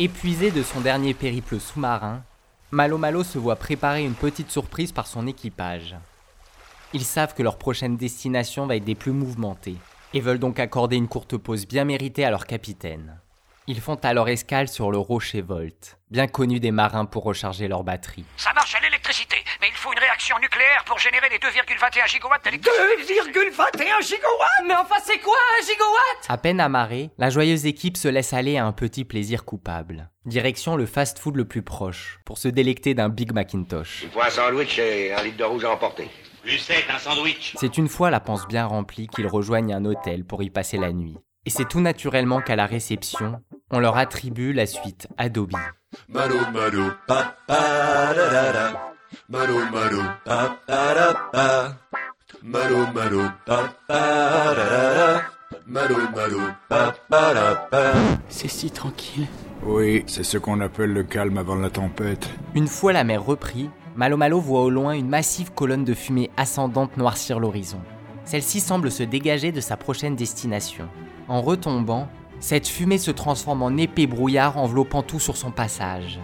Épuisé de son dernier périple sous-marin, Malo Malo se voit préparer une petite surprise par son équipage. Ils savent que leur prochaine destination va être des plus mouvementées, et veulent donc accorder une courte pause bien méritée à leur capitaine. Ils font alors escale sur le Rocher Volt, bien connu des marins pour recharger leur batterie. Ça marche à l'électricité, mais il faut une réaction nucléaire pour générer les 2,21 gigawatts d'électricité. 2,21 gigawatts? Mais enfin, c'est quoi un gigawatt? À peine amarrée, la joyeuse équipe se laisse aller à un petit plaisir coupable. Direction le fast-food le plus proche, pour se délecter d'un Big Macintosh. Il faut un sandwich et un litre de rouge à emporter. Plus sec, un sandwich. C'est une fois la panse bien remplie qu'ils rejoignent un hôtel pour y passer la nuit. Et c'est tout naturellement qu'à la réception, on leur attribue la suite Adobe. Malo malo pa pa da da da. Malo malo pa pa da pa. Malo malo pa pa da da da. Malo malo pa pa da pa. C'est si tranquille. Oui, c'est ce qu'on appelle le calme avant la tempête. Une fois la mer reprise, Malo Malo voit au loin une massive colonne de fumée ascendante noircir l'horizon. Celle-ci semble se dégager de sa prochaine destination. En retombant, cette fumée se transforme en épais brouillard enveloppant tout sur son passage.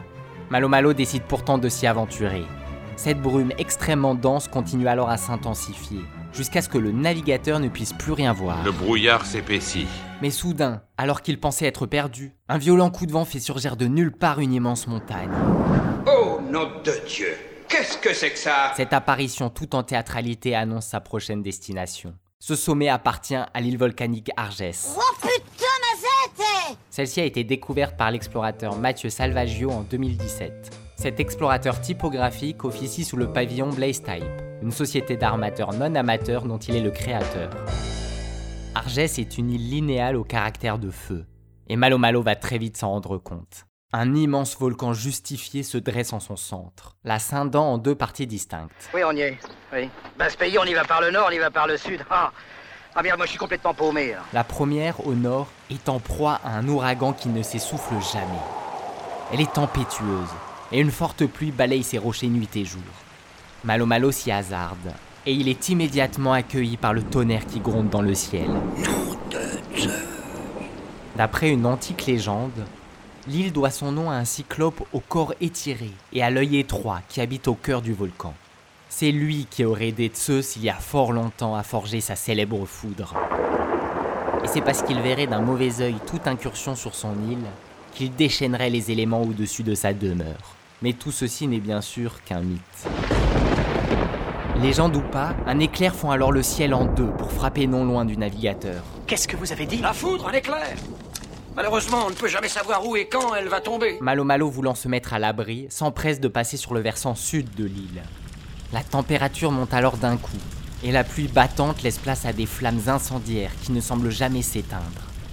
Malo Malo décide pourtant de s'y aventurer. Cette brume extrêmement dense continue alors à s'intensifier, jusqu'à ce que le navigateur ne puisse plus rien voir. Le brouillard s'épaissit. Mais soudain, alors qu'il pensait être perdu, un violent coup de vent fait surgir de nulle part une immense montagne. Oh, nom de Dieu Qu'est-ce que c'est que ça? Cette apparition tout en théâtralité annonce sa prochaine destination. Ce sommet appartient à l'île volcanique Argès. Oh putain, Celle-ci a été découverte par l'explorateur Mathieu Salvaggio en 2017. Cet explorateur typographique officie sous le pavillon Blaze Type, une société d'armateurs non amateurs dont il est le créateur. Argès est une île linéale au caractère de feu, et Malo Malo va très vite s'en rendre compte. Un immense volcan justifié se dresse en son centre, la scindant en deux parties distinctes. Oui, on y est. Oui. Ben, ce pays, on y va par le nord, on y va par le sud. Ah, ah merde, moi je suis complètement paumé. là. La première, au nord, est en proie à un ouragan qui ne s'essouffle jamais. Elle est tempétueuse, et une forte pluie balaye ses rochers nuit et jour. Malo Malo s'y hasarde, et il est immédiatement accueilli par le tonnerre qui gronde dans le ciel. D'après une antique légende, l'île doit son nom à un cyclope au corps étiré et à l'œil étroit qui habite au cœur du volcan. C'est lui qui aurait aidé Zeus il y a fort longtemps à forger sa célèbre foudre. Et c'est parce qu'il verrait d'un mauvais œil toute incursion sur son île qu'il déchaînerait les éléments au-dessus de sa demeure. Mais tout ceci n'est bien sûr qu'un mythe. Légende ou pas, un éclair fond alors le ciel en deux pour frapper non loin du navigateur. Qu'est-ce que vous avez dit? La foudre, un éclair Malheureusement, on ne peut jamais savoir où et quand elle va tomber. Malo Malo voulant se mettre à l'abri, s'empresse de passer sur le versant sud de l'île. La température monte alors d'un coup, et la pluie battante laisse place à des flammes incendiaires qui ne semblent jamais s'éteindre.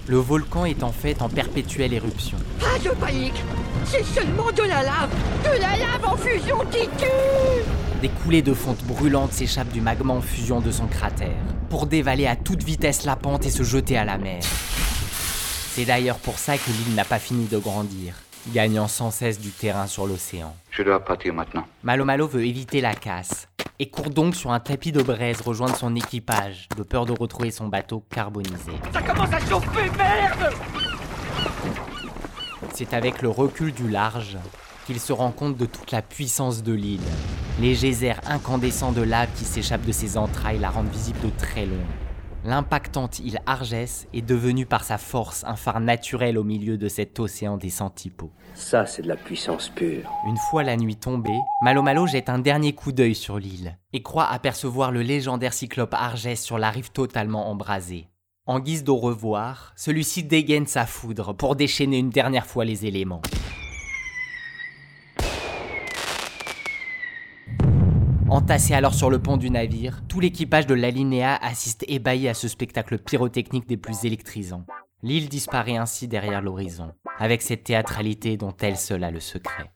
Le volcan est en fait en perpétuelle éruption. Pas de panique C'est seulement de la lave De la lave en fusion qui tue Des coulées de fonte brûlantes s'échappent du magma en fusion de son cratère, pour dévaler à toute vitesse la pente et se jeter à la mer. C'est d'ailleurs pour ça que l'île n'a pas fini de grandir, gagnant sans cesse du terrain sur l'océan. Je dois partir maintenant. Malo Malo veut éviter la casse, et court donc sur un tapis de braise rejoindre son équipage, de peur de retrouver son bateau carbonisé. Ça commence à chauffer, merde C'est avec le recul du large qu'il se rend compte de toute la puissance de l'île. Les geysers incandescents de lave qui s'échappent de ses entrailles la rendent visible de très loin. L'impactante île Argès est devenue par sa force un phare naturel au milieu de cet océan des centipaux. Ça, c'est de la puissance pure. Une fois la nuit tombée, Malo Malo jette un dernier coup d'œil sur l'île et croit apercevoir le légendaire cyclope Argès sur la rive totalement embrasée. En guise d'au revoir, celui-ci dégaine sa foudre pour déchaîner une dernière fois les éléments. Entassé alors sur le pont du navire, tout l'équipage de l'Alinéa assiste ébahi à ce spectacle pyrotechnique des plus électrisants. L'île disparaît ainsi derrière l'horizon, avec cette théâtralité dont elle seule a le secret.